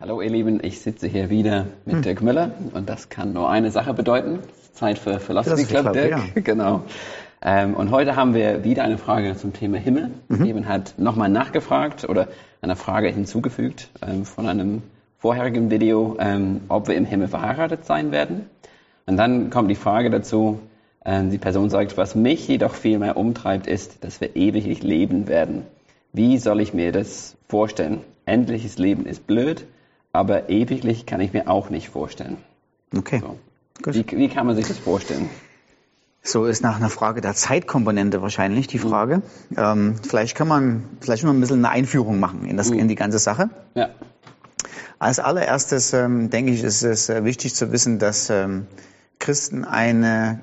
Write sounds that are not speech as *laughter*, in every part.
Hallo ihr Lieben, ich sitze hier wieder mit hm. Dirk Müller und das kann nur eine Sache bedeuten. Zeit für Philosophy Club, Club, Dirk. Ja. *laughs* Genau. Ähm, und heute haben wir wieder eine Frage zum Thema Himmel. Mhm. Jemand hat nochmal nachgefragt oder eine Frage hinzugefügt ähm, von einem vorherigen Video, ähm, ob wir im Himmel verheiratet sein werden. Und dann kommt die Frage dazu, ähm, die Person sagt, was mich jedoch viel mehr umtreibt, ist, dass wir ewiglich leben werden. Wie soll ich mir das vorstellen? Endliches Leben ist blöd aber ewiglich kann ich mir auch nicht vorstellen. Okay. So. Wie, wie, kann man sich das vorstellen? So ist nach einer Frage der Zeitkomponente wahrscheinlich die. Frage. Mhm. Ähm, vielleicht kann man vielleicht mal ein bisschen eine Einführung machen in, das, mhm. in die ganze Sache. Ja. Als allererstes ähm, denke ich, ist es äh, wichtig zu wissen, dass ähm, Christen eine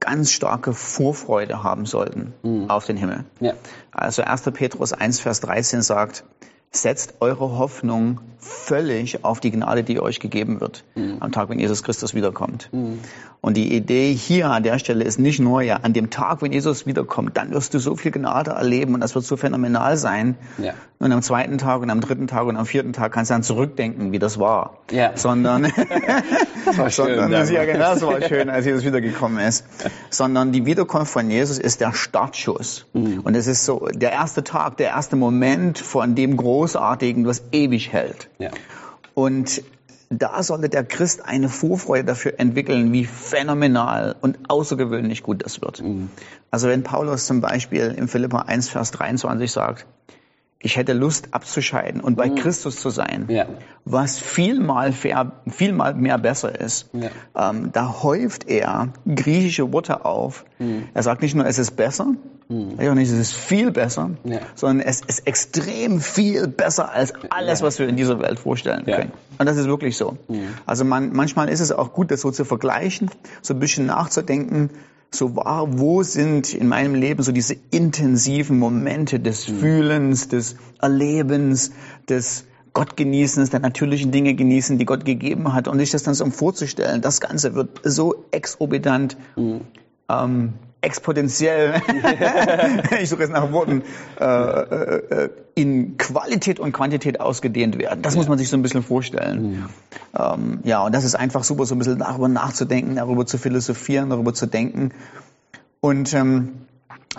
ganz starke Vorfreude haben sollten mhm. auf den Himmel. Ja. Also 1. Petrus 1, Vers 13 sagt, setzt eure Hoffnung völlig auf die Gnade, die euch gegeben wird mhm. am Tag, wenn Jesus Christus wiederkommt. Mhm. Und die Idee hier an der Stelle ist nicht nur, ja, an dem Tag, wenn Jesus wiederkommt, dann wirst du so viel Gnade erleben und das wird so phänomenal sein. Ja. Und am zweiten Tag und am dritten Tag und am vierten Tag kannst du dann zurückdenken, wie das war. Ja. Sondern, *laughs* das war *laughs* schön, sondern, ja, genau, das war schön, als Jesus wiedergekommen ist. Sondern die Wiederkunft von Jesus ist der Startschuss. Mhm. Und es ist so der erste Tag, der erste Moment von dem Großartigen, was ewig hält. Ja. Und da sollte der Christ eine Vorfreude dafür entwickeln, wie phänomenal und außergewöhnlich gut das wird. Mhm. Also wenn Paulus zum Beispiel im Philippa 1, Vers 23 sagt, ich hätte Lust abzuscheiden und bei mhm. Christus zu sein, ja. was vielmal, vielmal mehr besser ist. Ja. Ähm, da häuft er griechische Worte auf. Mhm. Er sagt nicht nur, es ist besser, mhm. nicht, es ist viel besser, ja. sondern es ist extrem viel besser als alles, was wir in dieser Welt vorstellen können. Und das ist wirklich so. Mhm. Also man, manchmal ist es auch gut, das so zu vergleichen, so ein bisschen nachzudenken, so wahr, wo sind in meinem Leben so diese intensiven Momente des mhm. Fühlens, des Erlebens, des Gottgenießens, der natürlichen Dinge genießen, die Gott gegeben hat und sich das dann so vorzustellen, das Ganze wird so exorbitant mhm. ähm, exponentiell, *laughs* ich suche jetzt nach Worten, äh, äh, in Qualität und Quantität ausgedehnt werden. Das ja. muss man sich so ein bisschen vorstellen. Ja. Ähm, ja, und das ist einfach super, so ein bisschen darüber nachzudenken, darüber zu philosophieren, darüber zu denken. Und ähm,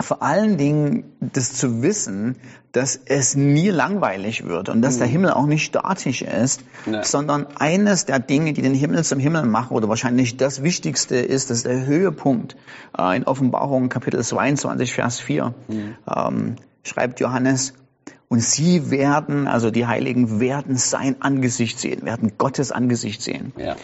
vor allen Dingen das zu wissen, dass es nie langweilig wird und dass der mhm. Himmel auch nicht statisch ist, nee. sondern eines der Dinge, die den Himmel zum Himmel machen oder wahrscheinlich das Wichtigste ist, das ist der Höhepunkt äh, in Offenbarung Kapitel 22, Vers 4, mhm. ähm, schreibt Johannes, und sie werden, also die Heiligen werden sein Angesicht sehen, werden Gottes Angesicht sehen. Ja.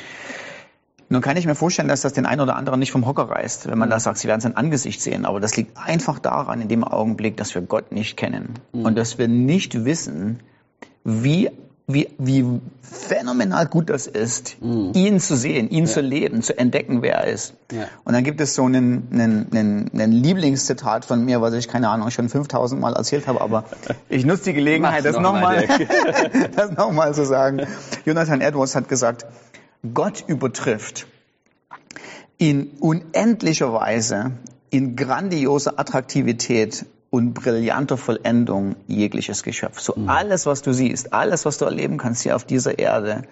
Nun kann ich mir vorstellen, dass das den einen oder anderen nicht vom Hocker reißt, wenn man mhm. da sagt, sie werden sein Angesicht sehen. Aber das liegt einfach daran, in dem Augenblick, dass wir Gott nicht kennen mhm. und dass wir nicht wissen, wie wie, wie phänomenal gut das ist, mhm. ihn zu sehen, ihn ja. zu leben, zu entdecken, wer er ist. Ja. Und dann gibt es so einen, einen, einen, einen Lieblingszitat von mir, was ich, keine Ahnung, schon 5000 Mal erzählt habe, aber *laughs* ich nutze die Gelegenheit, das nochmal noch das noch mal *laughs* *laughs* zu sagen. Jonathan Edwards hat gesagt, Gott übertrifft in unendlicher Weise, in grandioser Attraktivität und brillanter Vollendung jegliches Geschöpf. So mhm. alles, was du siehst, alles, was du erleben kannst hier auf dieser Erde,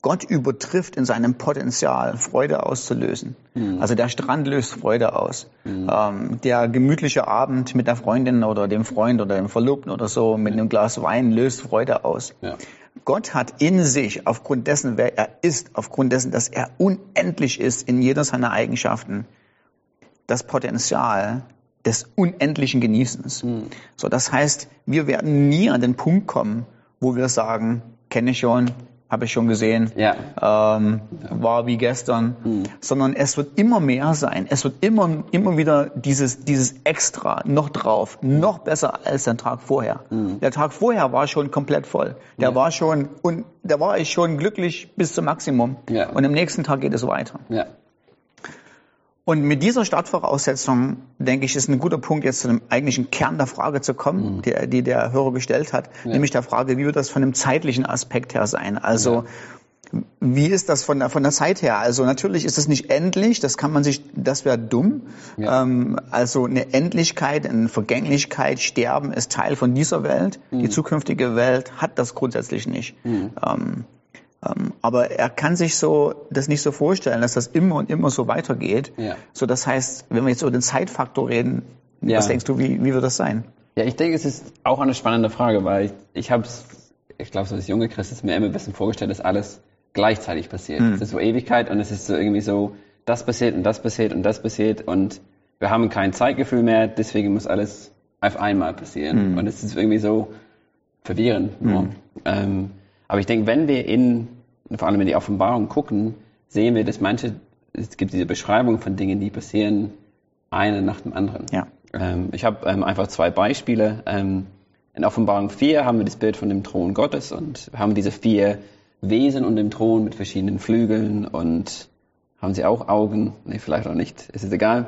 Gott übertrifft in seinem Potenzial, Freude auszulösen. Mhm. Also der Strand löst Freude aus. Mhm. Ähm, der gemütliche Abend mit der Freundin oder dem Freund oder dem Verlobten oder so mit einem Glas Wein löst Freude aus. Ja. Gott hat in sich, aufgrund dessen, wer er ist, aufgrund dessen, dass er unendlich ist in jeder seiner Eigenschaften, das Potenzial des unendlichen Genießens. Mhm. So, das heißt, wir werden nie an den Punkt kommen, wo wir sagen, kenne ich schon, habe ich schon gesehen, ja. Ähm, war wie gestern, mhm. sondern es wird immer mehr sein. Es wird immer, immer wieder dieses, dieses Extra noch drauf, noch besser als der Tag vorher. Mhm. Der Tag vorher war schon komplett voll. Der ja. war schon, und da war ich schon glücklich bis zum Maximum. Ja. Und am nächsten Tag geht es weiter. Ja. Und mit dieser Startvoraussetzung, denke ich, ist ein guter Punkt, jetzt zu dem eigentlichen Kern der Frage zu kommen, mhm. die, die, der Hörer gestellt hat, ja. nämlich der Frage, wie wird das von dem zeitlichen Aspekt her sein? Also, ja. wie ist das von der, von der Zeit her? Also natürlich ist es nicht endlich, das kann man sich, das wäre dumm. Ja. Ähm, also eine Endlichkeit, eine Vergänglichkeit, Sterben ist Teil von dieser Welt. Mhm. Die zukünftige Welt hat das grundsätzlich nicht. Mhm. Ähm, aber er kann sich so das nicht so vorstellen, dass das immer und immer so weitergeht. Ja. So, das heißt, wenn wir jetzt über den Zeitfaktor reden, ja. was denkst du, wie, wie wird das sein? Ja, ich denke, es ist auch eine spannende Frage, weil ich, ich habe es, ich glaube, so als junge Christ ist mir immer ein bisschen vorgestellt, dass alles gleichzeitig passiert. Mhm. Es ist so Ewigkeit und es ist so irgendwie so, das passiert und das passiert und das passiert und wir haben kein Zeitgefühl mehr, deswegen muss alles auf einmal passieren. Mhm. Und es ist irgendwie so verwirrend. Mhm. Ähm, aber ich denke, wenn wir in, vor allem in die Offenbarung gucken, sehen wir, dass manche, es gibt diese Beschreibung von Dingen, die passieren, eine nach dem anderen. Ja. Ähm, ich habe ähm, einfach zwei Beispiele. Ähm, in Offenbarung 4 haben wir das Bild von dem Thron Gottes und wir haben diese vier Wesen und dem Thron mit verschiedenen Flügeln und haben sie auch Augen? Nee, vielleicht auch nicht, es ist egal.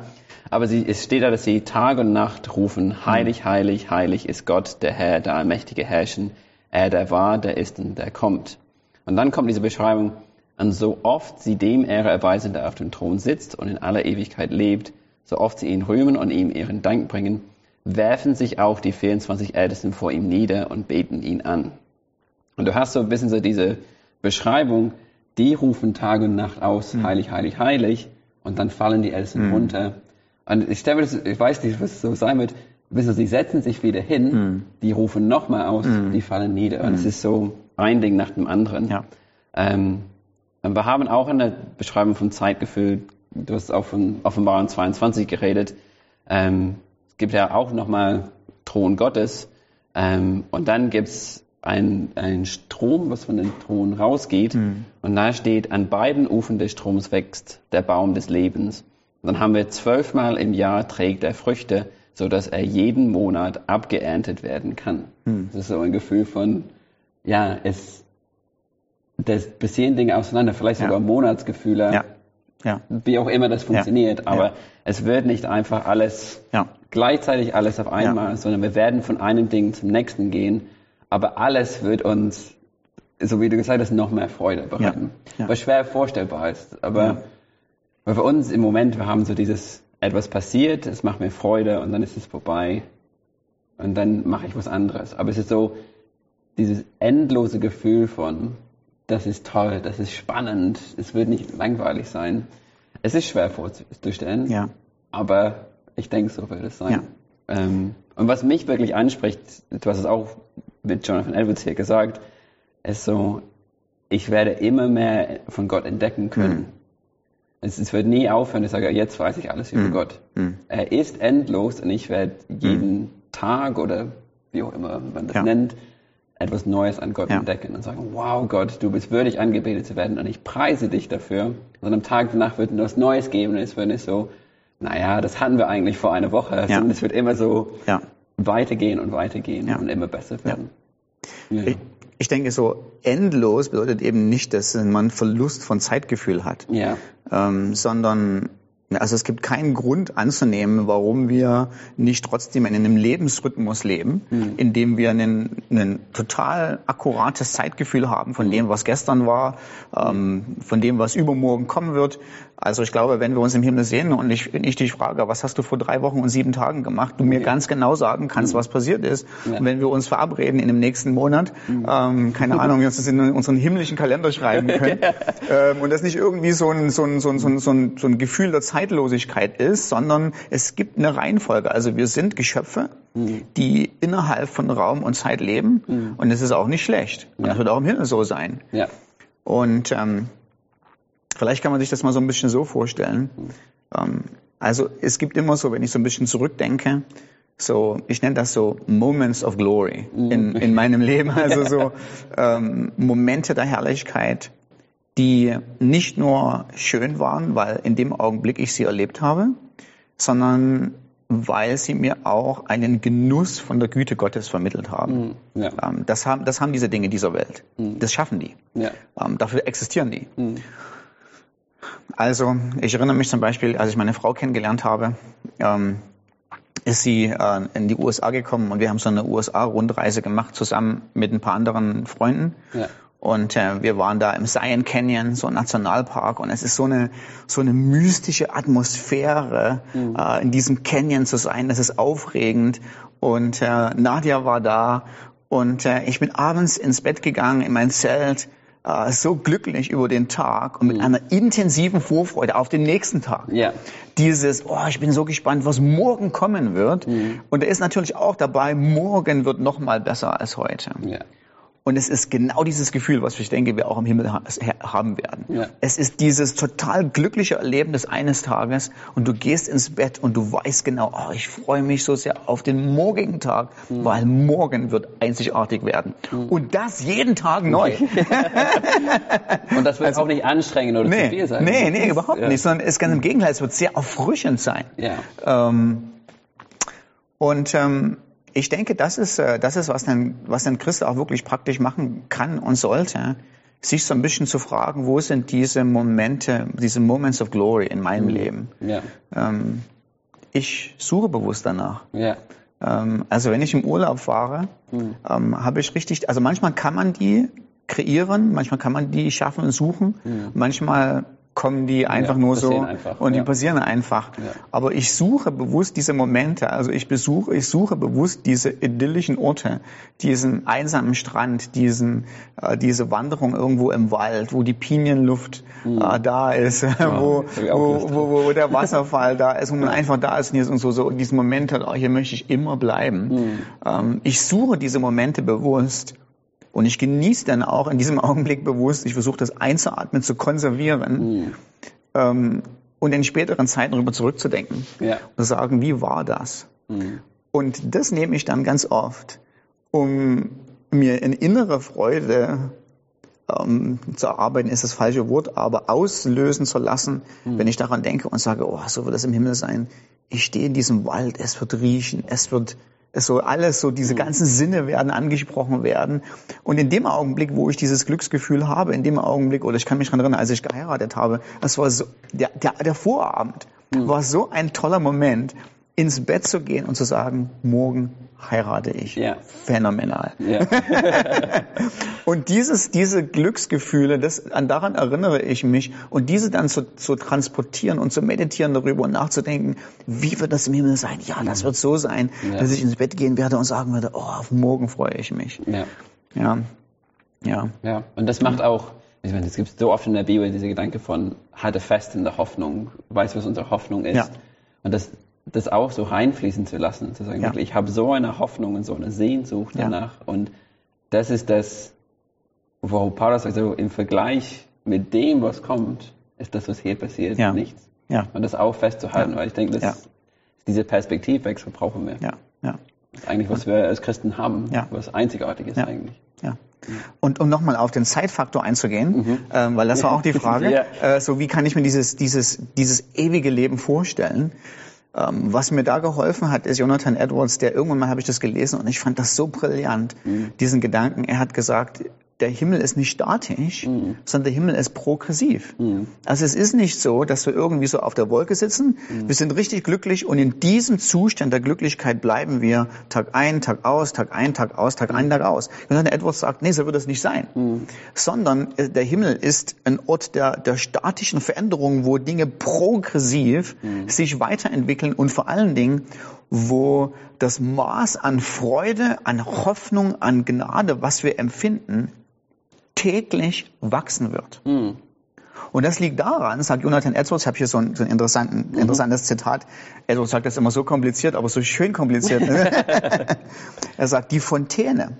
Aber sie, es steht da, dass sie Tag und Nacht rufen, heilig, heilig, heilig ist Gott, der Herr, der allmächtige Herrschen, er, der war, der ist und der kommt. Und dann kommt diese Beschreibung, und so oft sie dem Ehre erweisen, der auf dem Thron sitzt und in aller Ewigkeit lebt, so oft sie ihn rühmen und ihm ihren Dank bringen, werfen sich auch die 24 Ältesten vor ihm nieder und beten ihn an. Und du hast so ein bisschen so diese Beschreibung, die rufen Tag und Nacht aus, mhm. heilig, heilig, heilig, und dann fallen die Ältesten mhm. runter. Und ich stelle mir das, ich weiß nicht, was es so sein wird, wissen Sie, setzen sich wieder hin, mhm. die rufen nochmal aus, mhm. die fallen nieder. Und es mhm. ist so ein Ding nach dem anderen. Ja. Ähm, wir haben auch in der Beschreibung von Zeitgefühl, du hast auch von Offenbarung 22 geredet, ähm, es gibt ja auch nochmal Thron Gottes ähm, und dann gibt es ein, ein Strom, was von dem Thron rausgeht mhm. und da steht, an beiden Ufern des Stroms wächst der Baum des Lebens. Und dann haben wir zwölfmal im Jahr trägt er Früchte so dass er jeden Monat abgeerntet werden kann. Hm. Das ist so ein Gefühl von, ja, es, das passieren Dinge auseinander, vielleicht ja. sogar Monatsgefühle, ja. Ja. wie auch immer das funktioniert, aber es wird nicht einfach alles gleichzeitig alles auf einmal, sondern wir werden von einem Ding zum nächsten gehen, aber alles wird uns, so wie du gesagt hast, noch mehr Freude bereiten, was schwer vorstellbar ist, aber für uns im Moment, wir haben so dieses etwas passiert, es macht mir Freude und dann ist es vorbei. Und dann mache ich was anderes. Aber es ist so dieses endlose Gefühl von, das ist toll, das ist spannend, es wird nicht langweilig sein. Es ist schwer vorzustellen, ja. aber ich denke, so wird es sein. Ja. Ähm, und was mich wirklich anspricht, du hast es auch mit Jonathan Edwards hier gesagt, ist so, ich werde immer mehr von Gott entdecken können. Mhm. Es, es, wird nie aufhören, ich sage, jetzt weiß ich alles über mhm. Gott. Mhm. Er ist endlos und ich werde jeden mhm. Tag oder wie auch immer man das ja. nennt, etwas Neues an Gott ja. entdecken und sagen, wow Gott, du bist würdig angebetet zu werden und ich preise dich dafür. Und am Tag danach wird etwas Neues geben und es wird nicht so, naja, das hatten wir eigentlich vor einer Woche, ja. sondern es wird immer so ja. weitergehen und weitergehen und immer besser werden. Ich, ich denke, so endlos bedeutet eben nicht, dass man Verlust von Zeitgefühl hat, ähm, sondern also es gibt keinen Grund anzunehmen, warum wir nicht trotzdem in einem Lebensrhythmus leben, mhm. in dem wir ein, total akkurates Zeitgefühl haben von dem, was gestern war, ähm, von dem, was übermorgen kommen wird. Also ich glaube, wenn wir uns im Himmel sehen und ich, ich dich frage, was hast du vor drei Wochen und sieben Tagen gemacht, du mir ganz genau sagen kannst, mhm. was passiert ist. Ja. Und wenn wir uns verabreden in dem nächsten Monat, mhm. ähm, keine *laughs* Ahnung, wir uns das in unseren himmlischen Kalender schreiben *laughs* können ähm, und das nicht irgendwie so ein, so ein, so ein, so ein, so ein, Gefühl der Zeitlosigkeit ist, sondern es gibt eine Reihenfolge. Also wir sind Geschöpfe, mhm. die innerhalb von Raum und Zeit leben mhm. und es ist auch nicht schlecht. Und ja. das wird auch im Himmel so sein. Ja. Und ähm, Vielleicht kann man sich das mal so ein bisschen so vorstellen. Ähm, also es gibt immer so, wenn ich so ein bisschen zurückdenke, so, ich nenne das so Moments of Glory in, in meinem Leben, *laughs* also so ähm, Momente der Herrlichkeit, die nicht nur schön waren, weil in dem Augenblick ich sie erlebt habe, sondern weil sie mir auch einen Genuss von der Güte Gottes vermittelt haben. Mhm. Ja. Ähm, das, haben das haben diese Dinge dieser Welt. Mhm. Das schaffen die. Ja. Ähm, dafür existieren die. Mhm. Also ich erinnere mich zum Beispiel, als ich meine Frau kennengelernt habe, ähm, ist sie äh, in die USA gekommen und wir haben so eine USA-Rundreise gemacht zusammen mit ein paar anderen Freunden. Ja. Und äh, wir waren da im Zion Canyon, so ein Nationalpark, und es ist so eine so eine mystische Atmosphäre, mhm. äh, in diesem Canyon zu sein. Das ist aufregend. Und äh, Nadia war da und äh, ich bin abends ins Bett gegangen in mein Zelt äh, so glücklich über den Tag und mit mhm. einer intensiven Vorfreude auf den nächsten Tag. Ja. Dieses, oh, ich bin so gespannt, was morgen kommen wird. Mhm. Und er ist natürlich auch dabei, morgen wird noch mal besser als heute. Ja. Und es ist genau dieses Gefühl, was ich denke, wir auch im Himmel ha haben werden. Ja. Es ist dieses total glückliche Erlebnis eines Tages und du gehst ins Bett und du weißt genau, oh, ich freue mich so sehr auf den morgigen Tag, mhm. weil morgen wird einzigartig werden. Mhm. Und das jeden Tag neu. und das wird also, auch nicht anstrengend oder nee, zu viel sein. Nee, nee, überhaupt ja. nicht, sondern es kann im Gegenteil, es wird sehr erfrischend sein. Ja. Ähm, und ähm, ich denke, das ist, äh, das ist, was ein, was ein Christ auch wirklich praktisch machen kann und sollte, sich so ein bisschen zu fragen, wo sind diese Momente, diese Moments of Glory in meinem mhm. Leben? Ja. Ähm, ich suche bewusst danach. Ja. Ähm, also wenn ich im Urlaub fahre, mhm. ähm, habe ich richtig, also manchmal kann man die kreieren, manchmal kann man die schaffen und suchen, mhm. manchmal kommen die einfach ja, nur so einfach, und die ja. passieren einfach. Ja. Aber ich suche bewusst diese Momente, also ich besuche, ich suche bewusst diese idyllischen Orte, diesen einsamen Strand, diesen, äh, diese Wanderung irgendwo im Wald, wo die Pinienluft mhm. äh, da ist, *laughs* wo, wo, wo, wo, der *laughs* Wasserfall da ist, wo man einfach da ist und so, so diesen Moment hat, oh, hier möchte ich immer bleiben. Mhm. Ähm, ich suche diese Momente bewusst und ich genieße dann auch in diesem *laughs* Augenblick bewusst, ich versuche das einzuatmen, zu konservieren mhm. ähm, und in späteren Zeiten darüber zurückzudenken ja. und zu sagen, wie war das? Mhm. Und das nehme ich dann ganz oft, um mir in innere Freude ähm, zu erarbeiten, ist das falsche Wort, aber auslösen zu lassen, mhm. wenn ich daran denke und sage, oh, so wird es im Himmel sein. Ich stehe in diesem Wald, es wird riechen, es wird es soll alles so, diese mhm. ganzen Sinne werden angesprochen werden. Und in dem Augenblick, wo ich dieses Glücksgefühl habe, in dem Augenblick, oder ich kann mich daran erinnern, als ich geheiratet habe, das war so, der, der, der Vorabend mhm. war so ein toller Moment, ins Bett zu gehen und zu sagen, morgen heirate ich. Ja. Phänomenal. Ja. *laughs* und dieses, diese Glücksgefühle, das, an daran erinnere ich mich und diese dann zu, zu transportieren und zu meditieren darüber und nachzudenken, wie wird das im Himmel sein? Ja, das wird so sein, ja. dass ich ins Bett gehen werde und sagen werde, oh, auf morgen freue ich mich. Ja. Ja. Ja. ja. Und das macht auch, ich meine, es gibt so oft in der Bibel diese Gedanke von, halte fest in der Hoffnung, weiß, was unsere Hoffnung ist. Ja. Und das, das auch so reinfließen zu lassen, zu sagen, ja. wirklich, ich habe so eine Hoffnung und so eine Sehnsucht danach. Ja. Und das ist das, wo Paulus sagt, also im Vergleich mit dem, was kommt, ist das, was hier passiert, ja. nichts. Ja. Und das auch festzuhalten, weil ich denke, das, diese Perspektivwechsel brauchen wir. Ja. Ja. Das ist eigentlich, was wir als Christen haben, ja. was einzigartig ist eigentlich. Ja. Und um nochmal auf den Zeitfaktor einzugehen, mhm. ähm, weil das war auch die *laughs* Frage, ja. äh, so wie kann ich mir dieses, dieses, dieses ewige Leben vorstellen? Ähm, was mir da geholfen hat, ist Jonathan Edwards, der irgendwann mal habe ich das gelesen und ich fand das so brillant, mhm. diesen Gedanken. Er hat gesagt, der Himmel ist nicht statisch, mhm. sondern der Himmel ist progressiv. Mhm. Also es ist nicht so, dass wir irgendwie so auf der Wolke sitzen. Mhm. Wir sind richtig glücklich und in diesem Zustand der Glücklichkeit bleiben wir Tag ein, Tag aus, Tag ein, Tag aus, Tag ein, Tag aus. Und dann Edwards sagt, nee, so wird das nicht sein. Mhm. Sondern äh, der Himmel ist ein Ort der, der statischen Veränderung, wo Dinge progressiv mhm. sich weiterentwickeln und vor allen Dingen wo das Maß an Freude, an Hoffnung, an Gnade, was wir empfinden, täglich wachsen wird. Mhm. Und das liegt daran, sagt Jonathan Edwards, ich habe hier so ein, so ein interessanten, mhm. interessantes Zitat, Edwards sagt das immer so kompliziert, aber so schön kompliziert. *laughs* Er sagt, die Fontäne,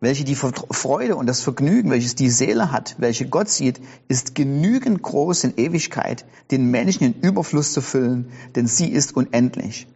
welche die Freude und das Vergnügen, welches die Seele hat, welche Gott sieht, ist genügend groß in Ewigkeit, den Menschen in Überfluss zu füllen, denn sie ist unendlich.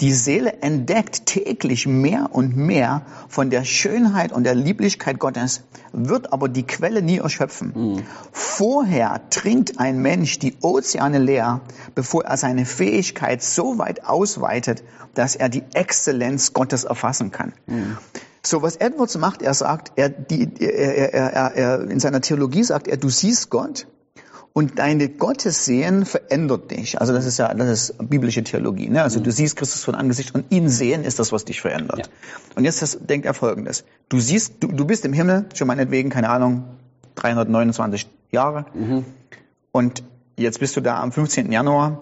Die Seele entdeckt täglich mehr und mehr von der Schönheit und der Lieblichkeit Gottes, wird aber die Quelle nie erschöpfen. Mhm. Vorher trinkt ein Mensch die Ozeane leer, bevor er seine Fähigkeit so weit ausweitet, dass er die Exzellenz Gottes erfassen kann. Mhm. So, was Edwards macht, er sagt, er, die, er, er, er, er, in seiner Theologie sagt er, du siehst Gott Und deine Gottessehen verändert dich. Also das ist ja, das ist biblische Theologie. Ne? Also mhm. du siehst Christus von Angesicht und ihn sehen ist das, was dich verändert. Ja. Und jetzt das, denkt er Folgendes. Du siehst, du, du bist im Himmel, schon meinetwegen, keine Ahnung, 329 Jahre. Mhm. Und jetzt bist du da am 15. Januar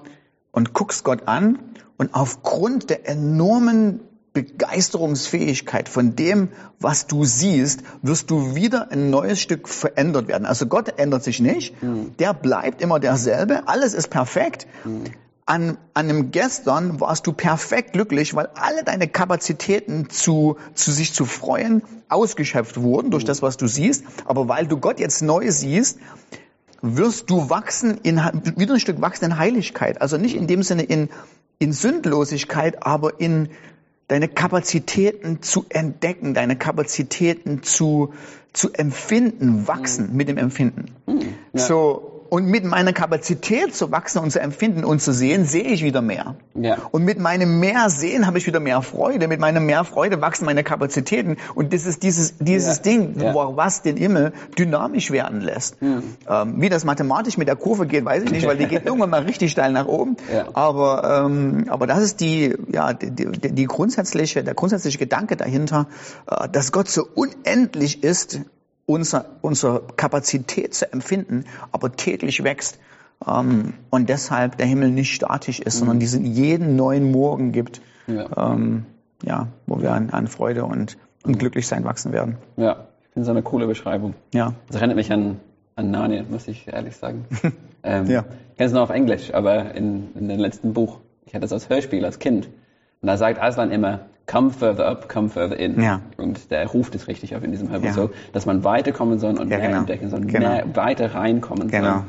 und guckst Gott an und aufgrund der enormen Begeisterungsfähigkeit von dem, was du siehst, wirst du wieder ein neues Stück verändert werden. Also Gott ändert sich nicht, mhm. der bleibt immer derselbe, alles ist perfekt. Mhm. An, an einem Gestern warst du perfekt glücklich, weil alle deine Kapazitäten zu, zu sich zu freuen ausgeschöpft wurden durch mhm. das, was du siehst. Aber weil du Gott jetzt neu siehst, wirst du wachsen in, wieder ein Stück wachsen in Heiligkeit. Also nicht in dem Sinne in, in Sündlosigkeit, aber in deine Kapazitäten zu entdecken, deine Kapazitäten zu, zu empfinden, wachsen mhm. mit dem Empfinden. Mhm. Ja. So, und mit meiner Kapazität zu wachsen und zu empfinden und zu sehen, sehe ich wieder mehr. Ja. Und mit meinem mehr Sehen habe ich wieder mehr Freude. Mit meiner mehr Freude wachsen meine Kapazitäten. Und das ist dieses, dieses ja. Ding, ja. was den Himmel dynamisch werden lässt. Mhm. Ähm, wie das mathematisch mit der Kurve geht, weiß ich nicht, weil die geht *laughs* irgendwann mal richtig steil nach oben. Aber, ähm, aber das ist die, ja, die, die, die grundsätzliche, der grundsätzliche Gedanke dahinter, äh, dass Gott so unendlich ist unser, unsere Kapazität zu empfinden, aber täglich wächst. Ähm, und deshalb der Himmel nicht statisch ist, mhm. sondern diesen jeden neuen Morgen gibt, ja, ähm, ja wo wir an, an Freude und, und Glücklichsein wachsen werden. Ja, ich finde es eine coole Beschreibung. Ja. Das erinnert mich an, an Narnia, muss ich ehrlich sagen. *laughs* ähm, ja. Ich kenne es noch auf Englisch, aber in, in dem letzten Buch, ich hatte es als Hörspiel als Kind. Und da sagt Aslan immer, come further up, come further in. Ja. Und der ruft es richtig auf in diesem so, dass man weiterkommen soll und mehr genau. entdecken soll, genau. mehr weiter reinkommen genau. soll.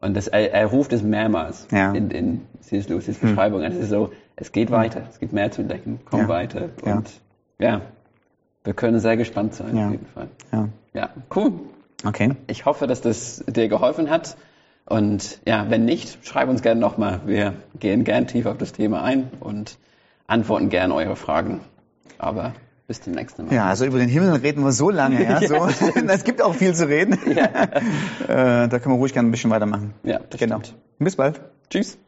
Und das, er, er ruft es mehrmals in, in C.S. Lewis' hm. Beschreibung. Hm. Es ist so, es geht weiter, es gibt mehr zu entdecken, komm weiter. Und ja. wir können sehr gespannt sein, auf jeden Fall. Ja. ja, cool. Okay. Ich hoffe, dass das dir geholfen hat. Und ja, wenn nicht, schreib uns gerne nochmal. Wir gehen gern tief auf das Thema ein und antworten gerne eure Fragen. Aber bis zum nächsten Mal. Ja, also über den Himmel reden wir so lange. Ja, so. *laughs* *laughs* es gibt auch viel zu reden. Ja. *laughs* äh, da können wir ruhig gerne ein bisschen weitermachen. Ja, das genau. Stimmt. Bis bald. Tschüss.